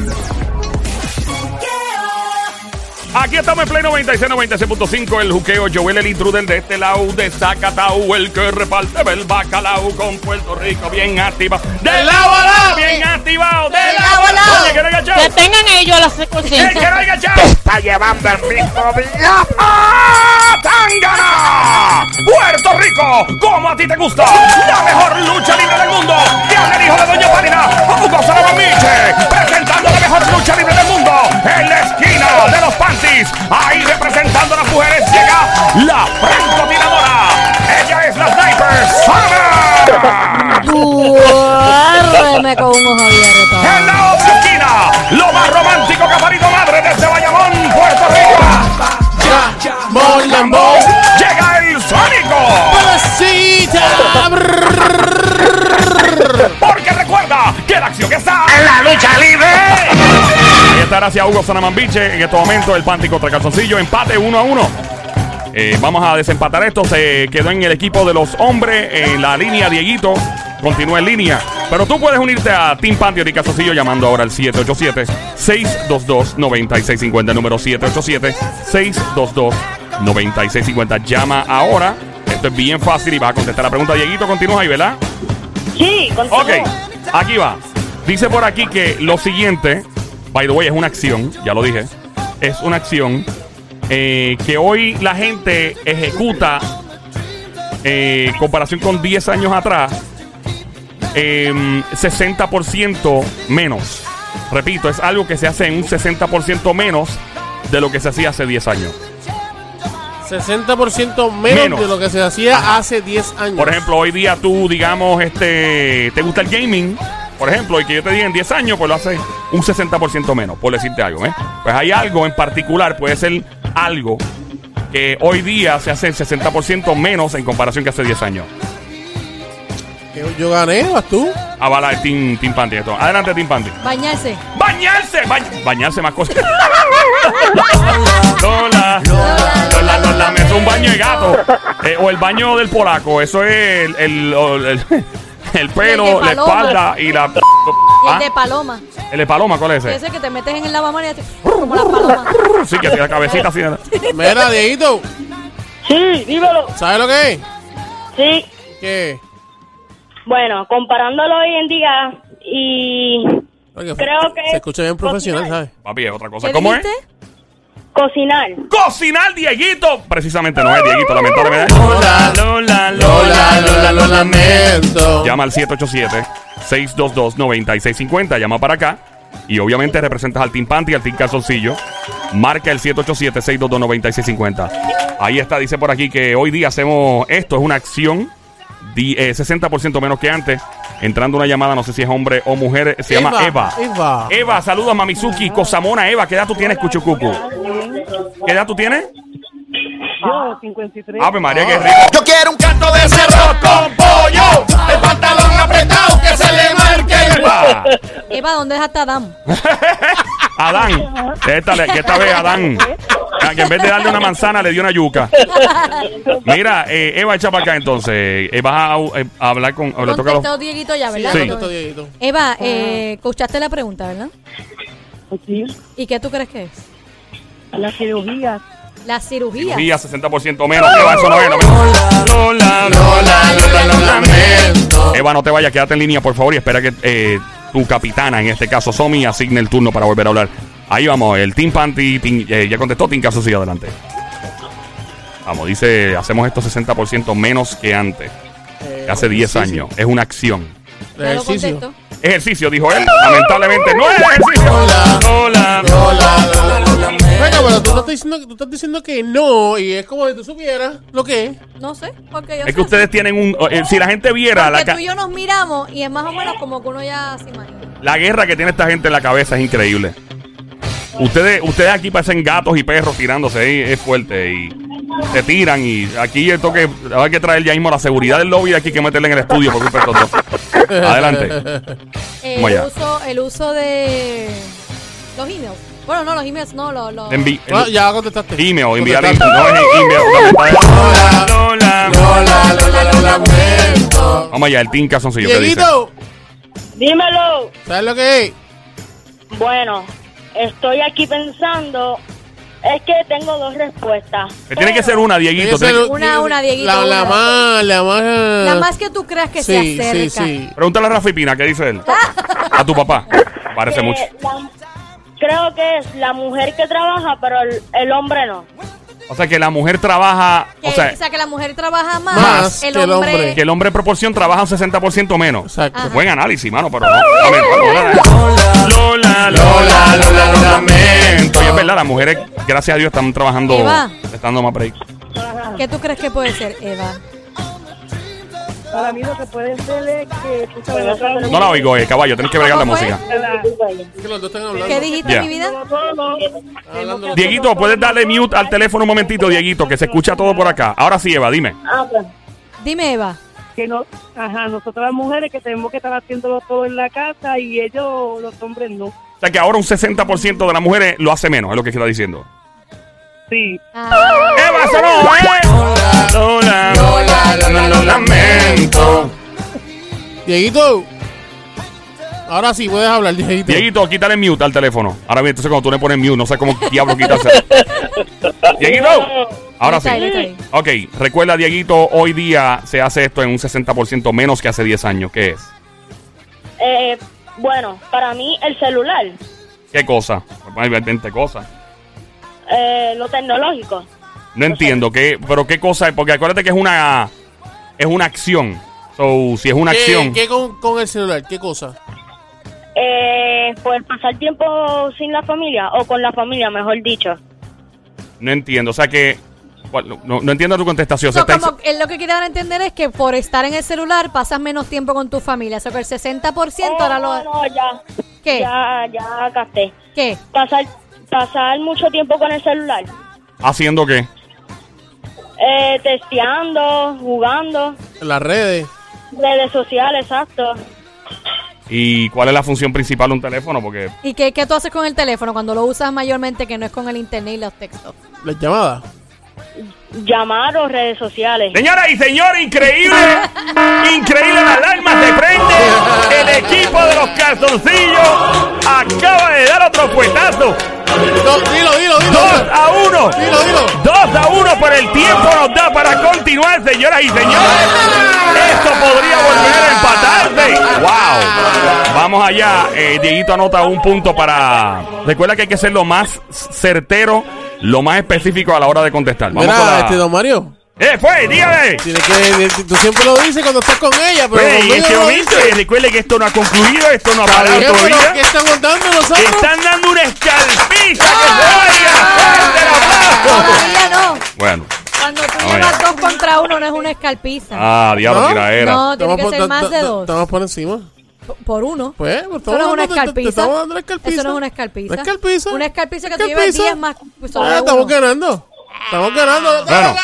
Podcast. Aquí estamos en Play 96, 96.5, el juqueo Joel, el intruder de este lado de Zacatau, el que reparte el bacalao con Puerto Rico, bien activado. ¡De lado a lado! Bien activado, de lado a lado. Oye. Que tengan ellos las ¿Quién secuencias. quiere agachado? Está llevando el mismo. ¡Ah! ¡Tangana! ¡Puerto Rico! ¡Como a ti te gusta! ¡La mejor lucha libre del mundo! ¡Y el hijo de Doña Palina! ¡Hugo Salamamiche! Presentando la mejor lucha libre del mundo en la esquina de los panties. Ahí representando a las mujeres llega la francotiradora. Ella es la sniper Sana. Duérmeme con un ojo abierto. En la otra esquina, lo más romántico que ha parido madre desde Bayamón, Puerto Rico. Molambo. Llega el Sónico. Porque recuerda que la acción está en la lucha libre. Ahí está gracias a Hugo Sanamambiche. En este momento el Panty contra Calzoncillo. Empate 1 a 1. Eh, vamos a desempatar esto. Se quedó en el equipo de los hombres. En la línea Dieguito. Continúa en línea. Pero tú puedes unirte a Team Panty y Calzoncillo llamando ahora al 787-622-9650. Número 787-622-9650. Llama ahora. Esto es bien fácil y va a contestar la pregunta. Dieguito, continúa ahí, ¿verdad? Sí, continúa. Ok, aquí va. Dice por aquí que lo siguiente, by the way, es una acción, ya lo dije, es una acción eh, que hoy la gente ejecuta eh, en comparación con 10 años atrás, em, 60% menos. Repito, es algo que se hace en un 60% menos de lo que se hacía hace 10 años. 60% menos, Menos. de lo que se hacía hace 10 años. Por ejemplo, hoy día tú, digamos, este, te gusta el gaming, por ejemplo, y que yo te diga en 10 años, pues lo haces un 60% menos, por decirte algo, ¿eh? Pues hay algo en particular, puede ser algo que hoy día se hace el 60% menos en comparación que hace 10 años. Yo gané, vas tú. Avala el Team, team Panty esto. Adelante, Team Panty. Bañarse. ¡Bañarse! Ba- bañarse más cosas. Lola, Lola, Lola, me hace un baño de gato. Eh, o el baño del polaco. Eso es el, el, o el- el pelo, el la paloma. espalda y la. Y ¿Ah? el de paloma. El de paloma, ¿cuál es ese? Ese que te metes en el lavamanos y hace como las palomas. Sí, que tiene la cabecita así. Mira, Dieguito, Sí, dímelo. ¿sabes lo que es? Sí. ¿Qué? Bueno, comparándolo hoy en día y Oye, Creo que Se escucha bien profesional. ¿sabes? Papi, es otra cosa. ¿Qué ¿Cómo es? Cocinar. Cocinar, Dieguito. Precisamente no es Dieguito, lamentablemente. Lola, Lola, Lola, Lola, lo lamento. Llama al 787-622-9650. Llama para acá. Y obviamente representas al Team Panty y al Team Calzoncillo. Marca el 787-622-9650. Ahí está, dice por aquí que hoy día hacemos esto, es una acción eh, 60% menos que antes. Entrando una llamada, no sé si es hombre o mujer, se llama Eva. Eva. Eva, saludos Mamizuki, Cosamona Eva, ¿qué edad tú tienes, Cuchucucu? ¿Qué edad tú tienes? Yo, 53. Ave María, qué rico. Yo quiero un canto de cerro con pollo. El pantalón apretado que se le marque Eva. Eva, ¿dónde dejaste a Adam? Adán, que esta, que esta vez Adán, ah, que en vez de darle una manzana le dio una yuca. Mira, eh, Eva, echa para acá entonces. Eh, vas a, eh, a hablar con. o le toca a los- Contestó Dieguito ya, ¿verdad? Sí. Dieguito. Eva, eh, escuchaste la pregunta, ¿verdad? Sí, ¿Y qué tú crees que es? la cirugía. La cirugía. Cirugía 60% menos. Eva, eso no es. No, Lola, Lola, Lola, lo lamento. Eva, no te vayas, quédate en línea, por favor, y espera que eh, tu capitana, en este caso Somi, asigne el turno para volver a hablar. Ahí vamos, el Team Panty, team- eh, ya contestó, Team Caso sigue adelante. Vamos, dice, hacemos esto 60% menos que antes, Eh, que hace 10 ejercicio. años. Es una acción. Ejercicio. Ejercicio, dijo él. Lamentablemente no es ejercicio. Lola, Lola, lo lamento. Venga, pero tú estás, diciendo, tú estás diciendo que no, y es como si tú supieras lo que es. No sé, porque yo Es sé que ustedes tienen un. eh, si la gente viera la, Porque ca- tú y yo nos miramos y es más o menos como que uno ya se imagina. la guerra que tiene esta gente en la cabeza es increíble. Ustedes, ustedes aquí parecen gatos y perros tirándose ahí, es fuerte. Y se tiran. Y aquí esto que hay que traer ya mismo la seguridad del lobby aquí que meterle en el estudio por culpa de estos dos. Adelante. El, uso, el uso de los emails. Bueno, no, los emails no, los... los- Envi- Ah, ya contestaste. email, enviar Contestaste. no es email. Lola. Lola. Lola, Lola, lo lamento. Vamos allá, el Team Calzoncillo. ¿qué dice? Dieguito, Dímelo. ¿sabes lo que es? Bueno, estoy aquí pensando. Es que tengo dos respuestas. Que tiene que ser una, Dieguito. Tiene que tiene ser- que- Una, una, Dieguito, La, la más, la más. La más que tú creas que sí, se acerca. sí, sí. Pregúntale a Rafi Pina, ¿qué dice él? A tu papá. Parece Que mucho. la- creo que es la mujer que trabaja, pero el, el hombre no. O sea, que la mujer trabaja, Que, o sea, que la mujer trabaja más, Más el que el hombre... hombre. que el hombre en proporción trabaja un 60% menos. Exacto. Ajá. Buen análisis, mano, pero no. A ver, Lola, Lola, Lola, Lola, lo lamento. Y es verdad, las mujeres, gracias a Dios, están trabajando, Eva. están dando más break. ¿Qué tú crees que puede ser, Eva? Para mí lo que puede ser es que No la oigo, eh, caballo, tienes que bregar la música. Que los dos están hablando. ¿Qué dijiste, Ya. mi vida? Hablando Dieguito, puedes darle mute al teléfono un momentito, Dieguito, que se escucha todo por acá. Ahora sí, Eva, dime. Ah, pues. Dime, Eva. que no, ajá, nosotras las mujeres que tenemos que estar haciéndolo todo en la casa y ellos, los hombres, no. O sea, que ahora un 60% de las mujeres lo hace menos, es lo que está diciendo. Sí, Ah, Eva, eso no, ¿eh? Lola, Lola, Lola, lo lamento. Dieguito. Ahora sí, puedes hablar, Dieguito. Dieguito, quítale mute al teléfono. Ahora bien, entonces cuando tú le pones mute, no sé cómo diablo quitarse. Dieguito, ahora sí. Ok, recuerda, Dieguito, hoy día se hace esto en un 60% menos que hace 10 años. ¿Qué es? Eh, bueno, para mí el celular, ¿Qué cosa? Hay 20 cosas. Eh, lo tecnológico. No entiendo, ¿qué, pero qué cosa es? Porque acuérdate que es una, es una acción. So, si es una ¿Qué, acción, ¿Qué con, con el celular? ¿Qué cosa? Eh, pues pasar tiempo sin la familia o con la familia, mejor dicho. no entiendo. O sea que, no, no entiendo tu contestación. Como él lo que quiere dar a entender es que por estar en el celular pasas menos tiempo con tu familia. O sea, que el 60% ahora Oh, lo... no, ya. ¿Qué? Ya, ya gasté. ¿Qué? Pasar, pasar mucho tiempo con el celular. ¿Haciendo qué? Eh, testeando, jugando, En las redes. redes sociales, exacto. ¿Y cuál es la función principal de un teléfono? Porque ¿Y qué, qué tú haces con el teléfono cuando lo usas mayormente que no es con el internet y los textos? Las llamadas. Llamar o redes sociales. Señoras y señores, increíble, increíble, la alarma se prende. El equipo de los calzoncillos acaba de dar otro puestazo. No, dilo, dilo, dilo. 2 a 1. Dilo, dilo. 2 a 1, pero el tiempo nos da para continuar, señoras y señores. Esto podría volver a empatarse. ¡Wow! Vamos allá. Eh, Dieguito anota un punto para. Recuerda que hay que ser lo más certero, lo más específico a la hora de contestar. Vamos con Mira, la- este don Mario. ¡Eh, fue! ¡Dígame! Tienes que, tú siempre lo dices cuando estás con ella, pero Pues, en este momento, dices. y recuerde que esto no ha concluido, esto no ha parado bien, todavía. ¿Qué estamos dando nosotros? Están dando una escalpiza que se vaya. Todavía no. Bueno. Cuando tú Vamos llevas dos contra uno no es una escalpiza. Ah, diablo, ¿No? tiraera. No, tiene que por- ser más de dos. Estamos por encima. Por uno. Pues, pues Eso no es una escalpiza. Estamos dando la escalpiza. Eso no es una escalpiza. ¿Una escalpiza? Una escalpiza que tú llevas ¿Escalpiza? 10 más pues, sobre Ah, estamos ganando. Estamos ganando. Estamos Bueno.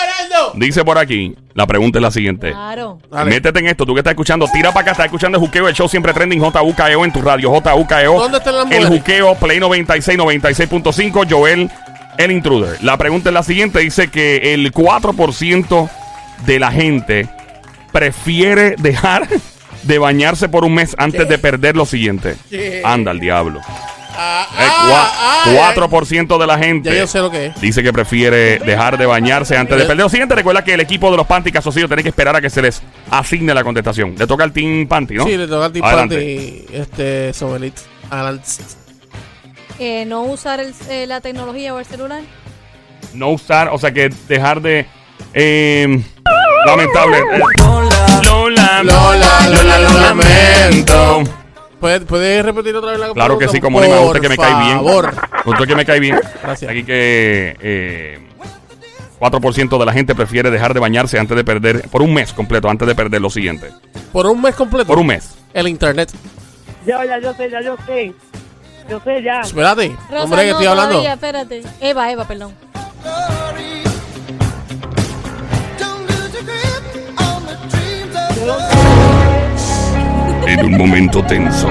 Dice por aquí, la pregunta es la siguiente. Claro. Dale. Métete en esto, tú que estás escuchando, tira para acá, estás escuchando el juqueo, el show siempre trending JUKEO en tu radio, JUKEO. ¿Dónde están las El juqueo, Play 96, 96.5, Joel, el intruder. La pregunta es la siguiente, dice que el 4% de la gente prefiere dejar de bañarse por un mes antes de perder lo siguiente. ¿Qué? Anda al diablo. Ah, El ah, ah, cua- 4% de la gente Ya yo sé lo que es. dice que prefiere dejar de bañarse antes de perder. Lo siguiente, recuerda que el equipo de los Panty Casocillos tiene que esperar a que se les asigne la contestación. Le toca al Team Panty, ¿no? Sí, le toca al tipo Adelante. de este Sobelit. Adelante. Eh, no usar el- eh, la tecnología o el celular. No usar, o sea que dejar de. eh, lamentable. eh, Lola, Lola, Lola, lo lamento. ¿Puedes, ¿Puedes repetir otra vez la Claro que sí, como no me gusta que me cae bien. favor. Usted que me cae bien. Gracias. Aquí que eh, 4% de la gente prefiere dejar de bañarse antes de perder, por un mes completo, antes de perder lo siguiente. Por un mes completo. Por un mes. El internet. ya, ya, yo sé, ya, yo sé. Yo sé, ya. Espérate. Rosa, hombre, que no, estoy hablando. todavía, espérate. Eva, Eva, perdón. En un momento tenso,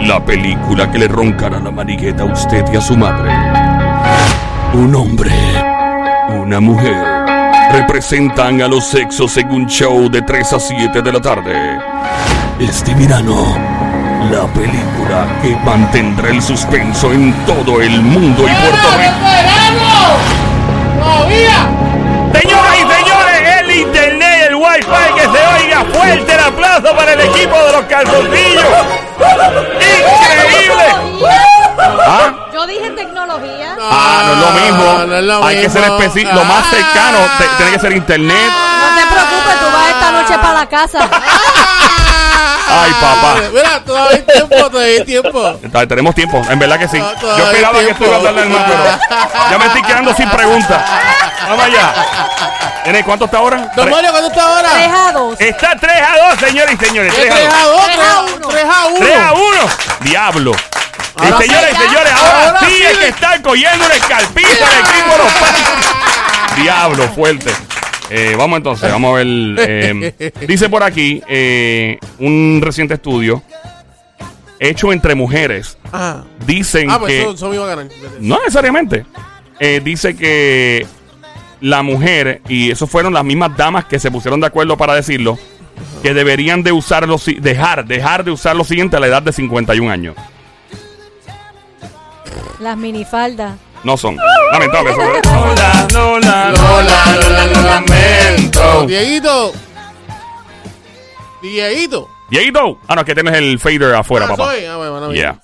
la película que le roncará la manigueta a usted y a su madre. Un hombre, una mujer, representan a los sexos en un show de 3 a 7 de la tarde. Este verano, La película que mantendrá el suspenso en todo el mundo y Puerto Rico. Fuerte el aplauso para el equipo de los calzoncillos. ¡Increíble! ¿Ah? Yo dije tecnología. Ah, no es lo mismo. no es lo Hay que ser mismo. específico. Lo más Ah. cercano te- tiene que ser internet. Noche para la casa. Ay, papá. Mira, todavía hay tiempo, todavía hay tiempo. Está- Tenemos tiempo, en verdad que sí. No, Yo todavía hay esperaba que esto iba a tardar más, pero ya me estoy quedando sin preguntas. Vamos allá. ¿Tiene cuánto está ahora? Don Mario, ¿cuánto está ahora? 3 a 2. Está 3 a 2, señores y señores. 3 3 a 2. a 2, 3 a 1. 3 a 1. 3 a 1. Diablo. Y Ahora señores y señores, ahora, Ahora sí sí. es que están cogiendo una escalpita el equipo de los Panthers. Diablo, fuerte. Eh, vamos entonces, vamos a ver. eh, dice por aquí eh, un reciente estudio hecho entre mujeres. Ah, Dicen ah pues que. eso, eso me iba a ganar. No necesariamente. Eh, dice que la mujer, y eso fueron las mismas damas que se pusieron de acuerdo para decirlo, que deberían de usar lo si- dejar, dejar de usar lo siguiente a la edad de 51 años. Las minifaldas. No son. Lamentable. eso- Lola, Lola, Lola, Lola, lo lamento. Dieguito. Dieguito. Dieguito. Ah, no, es que tienes el fader afuera, Ah, papá. soy. Ah, bueno, Yeah.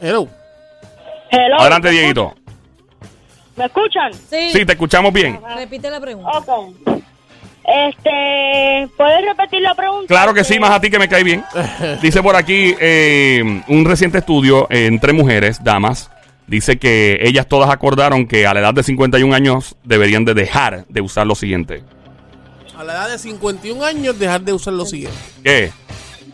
Hello. Hello. Adelante, Dieguito. ¿Me escuchan? Sí. Sí, te escuchamos bien. Repite la pregunta. Ok. Este, ¿puedes repetir la pregunta? Claro que sí, más a ti que me cae bien. Dice por aquí eh, un reciente estudio eh, entre mujeres, damas, dice que ellas todas acordaron que a la edad de 51 años deberían de dejar de usar lo siguiente. A la edad de 51 años, dejar de usar lo siguiente. ¿Qué?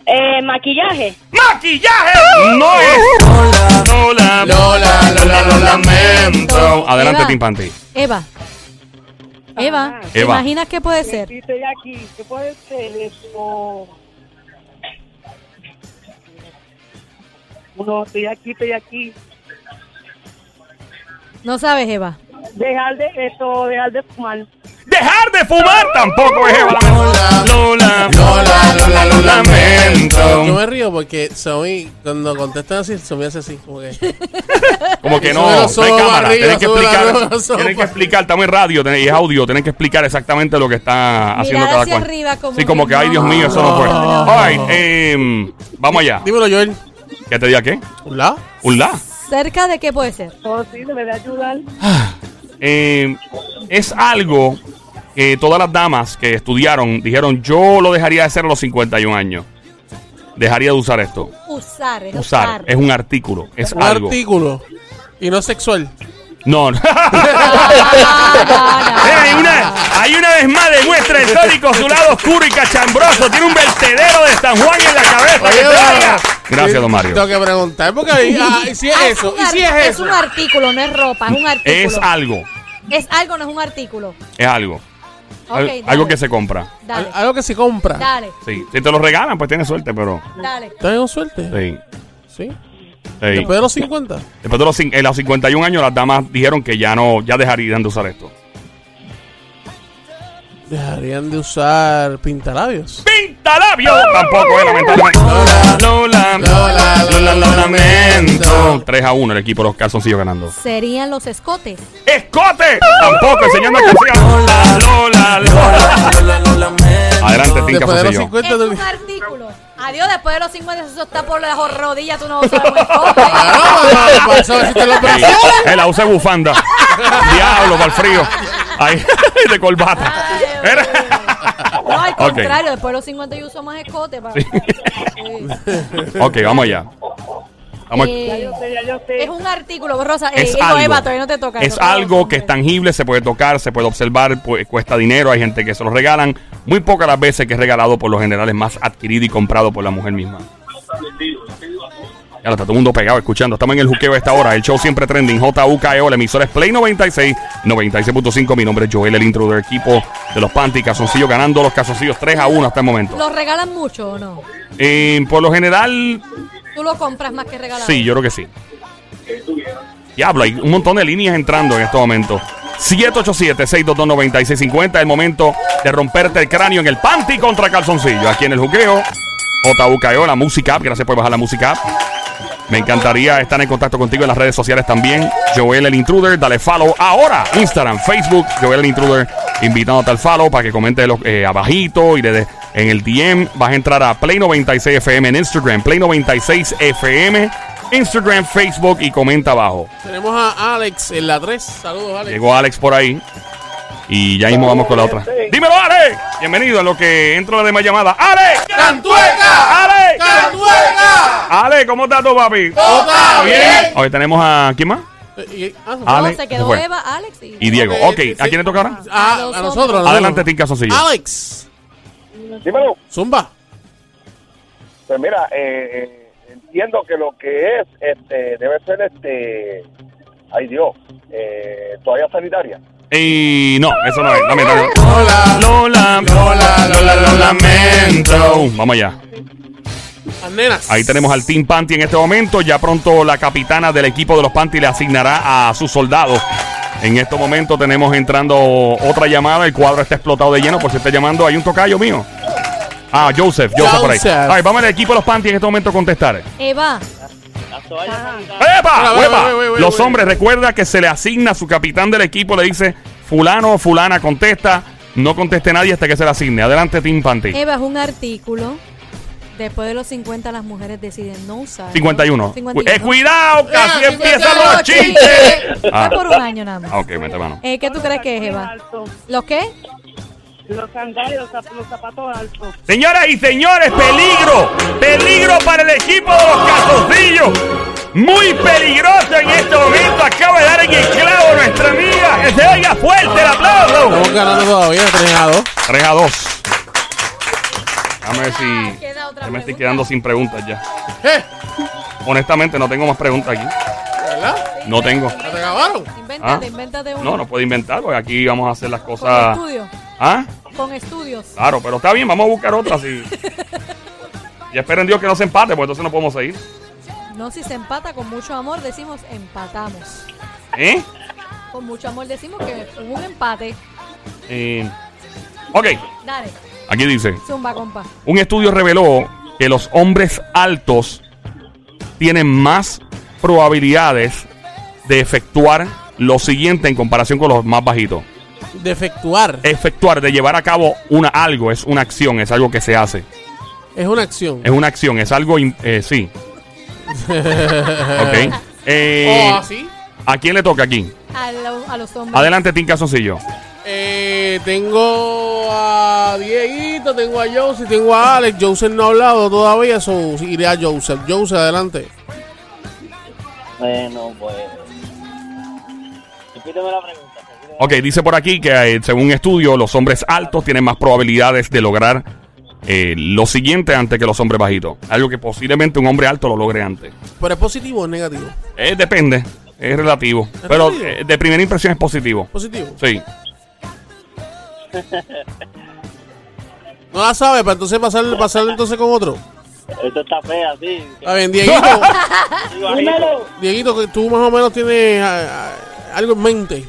Eh, maquillaje. ¡Maquillaje! No es. Lola, Lola, Lola, Lola, lo lamento. Adelante, Eva. Tim Panty. Eva. Eva, ¿te Eva. imaginas qué puede ser? Sí, estoy aquí. ¿Qué puede ser eso? No, estoy aquí, estoy aquí. No sabes, Eva. Dejar de esto, dejar de fumar. ¡Dejar de fumar! Tampoco es Eva. Lola, Lola, Lola, Lola, lo lamento. Yo me río porque Somi, cuando contestan así, Somi hace así. Como que, Como que no, no hay cámara. arriba, Tienen que la explicar, tienen que explicar, estamos en radio tienen- y es audio, tienen que explicar exactamente lo que está haciendo cada cual. arriba como sí, como que que, ay, Dios no, mío, eso no All right, em, vamos allá. dímelo, Joel. ¿Qué te diga qué? ¿Hola? ¿Un la? ¿Cerca de qué puede ser? Todo sí, debe de ayudar. Em, es algo que todas las damas que estudiaron dijeron, yo lo dejaría de hacer a los 51 años. Dejaría de usar esto. Usar, es Usar. usar. Es un artículo. Es Un algo. artículo. Y no sexual. No, no. Hay una, hay una vez más demuestra el tórico su lado oscuro y cachambroso. Tiene un vertedero de San Juan en la cabeza. que te. Gracias, don Mario. Tengo que preguntar porque ahí, ah, ¿y si es Ah, eso? un ¿Y si ar- es eso? un artículo, no es ropa, es un artículo. Es algo. Es algo, no es un artículo. Es algo. Ok, Al- dale. algo que se compra. Dale, Al- Algo que se compra. dale, Sí. Si te lo regalan, pues tienes suerte, pero. dale. ¿Tengo suerte? Sí. Sí. Sí. Después de los 50. Después de los, en los 51 años, las damas dijeron que ya no, ya dejarían de usar esto. Dejarían de usar pintalabios. ¡Pintalabio! Tampoco es, lamentablemente. Lola, Lola, Lola, Lola, lo lamento. 3 a 1 el equipo de los calzoncillos ganando. Serían los escotes. ¡Escote! Tampoco, enseñando a que sigan. Lola, Lola, Lola. Adelante, Tim Después de los Calzoncillo. 50. Es un artículo. Adiós, después de los 50, eso está por las rodillas, tú no usas presionan. él la usa bufanda. Diablo, para el frío. Ahí, de corbata. No, al contrario, después de los 50 yo uso más escote. Para... Sí. ok, vamos allá. Eh, Ya yo sé, ya yo sé. es un artículo, Rosa. Eh, es algo. Eva, todavía no te toca. es toca a los algo que es tangible, se puede tocar, se puede observar, pues, cuesta dinero, hay gente que se lo regalan. Muy pocas las veces que es regalado por lo general es más adquirido y comprado por la mujer misma. Ya lo está todo el mundo pegado escuchando. Estamos en el juqueo a esta hora. El show siempre trending. JUKEO, la emisora es Play 96, 96.5. Mi nombre es Joel, el intro del equipo de los Panty Casoncillos, ganando los Casoncillos 3 a 1 hasta el momento. ¿Los regalan mucho o no? Eh, por lo general, ¿Tú lo compras más que regalar? Sí, yo creo que sí. Diablo, hay un montón de líneas entrando en este momento. 787-622-9650. El momento de romperte el cráneo en el panty contra calzoncillo. Aquí en el juqueo. JUKEO, la música. Gracias por bajar la música. Me encantaría estar en contacto contigo en las redes sociales también. Joel el Intruder, dale follow ahora. Instagram, Facebook, Joel el Intruder, invitándote al follow para que comentes los, eh, abajito y le des en el DM. Vas a entrar a Play 96 FM en Instagram, Play 96 FM, Instagram, Facebook y comenta abajo. Tenemos a Alex en la 3. Saludos, Alex. Llegó Alex por ahí. Y ya mismo vamos con la otra. Dímelo, Alex. Bienvenido a lo que entra la demás llamada. ¡Alex! ¡Cantueca! ¡Alex! ¡Cantueca! ¡Alex! ¿Cómo estás tú, papi? ¿Todo está bien? Hoy tenemos a. ¿Quién más? Y- ah, No, Alex, se quedó. Eva, Alex y... Y Diego. Ok. ¿a quién le toca ahora? a, A nosotros. Adelante. Tim Casoncillo. Alex. Dímelo. Zumba. Pues mira, eh, eh, entiendo que lo que es, este, debe ser, este, ay Dios, eh, toalla sanitaria. Y no, eso no es. No, mira, no. Hola. Lola, Lola, Lola, lo lamento. Vamos allá. Nenas. Ahí tenemos al Team Panty en este momento. Ya pronto la capitana del equipo de los Panty le asignará a sus soldados. En este momento tenemos entrando otra llamada. El cuadro está explotado de lleno. Por si está llamando, hay un tocayo mío. Ah, Joseph, Joseph, por ahí. Joseph. Ay, vamos al equipo de los Panty en este momento a contestar. Eva, ¡Epa! ¡Epa! Los hombres, recuerda que se le asigna a su capitán del equipo, le dice fulano o fulana contesta, no conteste nadie hasta que se le asigne. Adelante, Team Panty. Eva es un artículo. Después de los 50 las mujeres deciden no usar. 51. 51. Eh, cuidado, casi Eh, empiezan los chistes. Fue Ah. por un año nada más. Ah, ok, mete mano. Eh, ¿Qué tú crees que es, Eva? ¿Los qué? Los sandalios, los zap- los zapatos altos. Señoras y señores, peligro. Peligro para el equipo de los calzoncillos. Muy peligroso en este momento. Acaba de dar en el clavo nuestra amiga. Que se oiga fuerte el aplauso. Estamos ganando todavía 3 a 2. 3 a 2. Déjame ver si. Otra me estoy pregunta. quedando sin preguntas ya. ¿Eh? Honestamente, no tengo más preguntas aquí. ¿Verdad? No tengo. ¿Ya te acabaron? Invéntate, Ah. invéntate uno. No, no puedo inventar, porque aquí vamos a hacer las Con cosas. estudios. ¿Ah? Con estudios. Claro, pero está bien, vamos a buscar otras y. Y esperen Dios que no se empate, porque entonces no podemos seguir. No, si se empata con mucho amor, decimos empatamos. ¿Eh? Con mucho amor decimos que hubo un empate. Eh, ok, Dale, aquí dice: zumba, compa. Un estudio reveló que los hombres altos tienen más probabilidades de efectuar lo siguiente en comparación con los más bajitos. Defectuar. Efectuar, de llevar a cabo una algo, es una acción, es algo que se hace. Es una acción. Es una acción, es algo, in- eh, sí. ok. Eh, Oh, ¿así? ¿A quién le toca aquí? A, lo- a los hombres. Adelante, Tim Casoncillo. Eh, tengo a Dieguito, tengo a Joseph, tengo a Alex. Joseph no ha hablado todavía, so iré a Joseph. Joseph, adelante. Bueno, pues. Repíteme la pregunta. Ok, dice por aquí que eh, según un estudio, los hombres altos tienen más probabilidades de lograr eh, lo siguiente antes que los hombres bajitos. Algo que posiblemente un hombre alto lo logre antes. ¿Pero es positivo o es negativo? Eh, depende, es relativo. pero relativo? eh, de primera impresión es positivo. Positivo. Sí. No la sabe, para entonces pasar, pasar entonces con otro. Esto está fea, sí. A ver, Dieguito, bajito. Dieguito, que tú más o menos tienes ah, ah, algo en mente.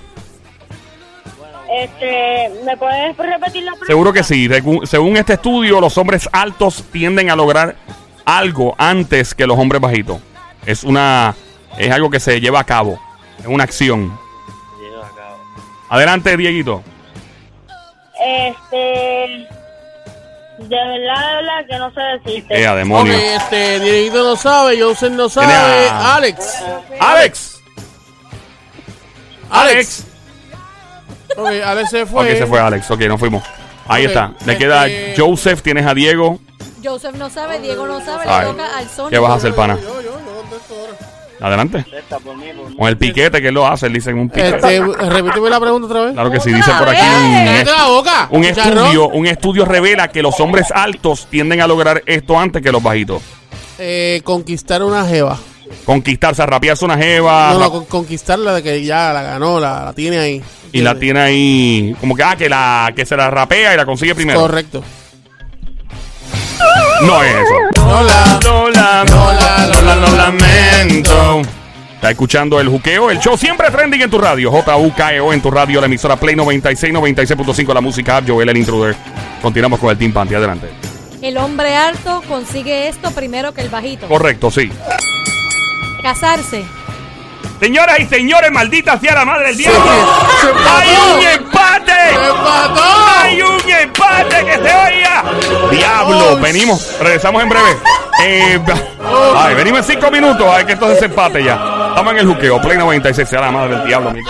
Este, ¿me puedes repetir la pregunta? Seguro que sí. Según, según este estudio, los hombres altos tienden a lograr algo antes que los hombres bajitos. Es una es algo que se lleva a cabo. Es una acción. Lleva a cabo. Adelante, Dieguito. Este, de verdad, de verdad que no sé decirte. A Ok, demonio. este, Dieguito no sabe, Joseph no sabe. A- Alex. Alex. Alex. Ok, Alex se fue. Ok, se fue Alex. Ok, nos fuimos. Ahí está. Le este- queda Joseph, tienes a Diego. Joseph no sabe, Diego no sabe, Ay. le toca al Sonic. ¿Qué vas a hacer, pana? Yo, yo, yo contesto ahora. Adelante. Por mí, por mí. Con el piquete que él lo hace, él dice en un piquete. Este, repíteme la pregunta otra vez. Claro que sí, dice por aquí ¡Otra un, la boca! un estudio, un estudio revela que los hombres altos tienden a lograr esto antes que los bajitos. Eh, conquistar una jeva. Conquistarse, rapearse una jeva no, no, con- conquistarla de que ya la ganó, la, la tiene ahí. y la tiene ahí como que ah, que la que se la rapea y la consigue primero. Correcto. No es eso. Hola. Lola, Lola, Lola, lo lamento. Está escuchando el juqueo, el show siempre trending en tu radio. JUKEO E en tu radio, la emisora Play 96, 96.5, la música app, Joel el Intruder. Continuamos con el Team Panty, adelante. El hombre alto consigue esto primero que el bajito. Correcto, sí. Casarse. Señoras y señores, maldita sea la madre del diablo. se. ¡Hay un empate! ¡Hay un empate que se oiga! ¡Diablo! Oh, venimos, regresamos en breve. Eh, Oh. ay, venimos en cinco minutos. Ay, que esto se empate ya. Estamos en el juqueo. Play 96, sea la madre del diablo, amigo.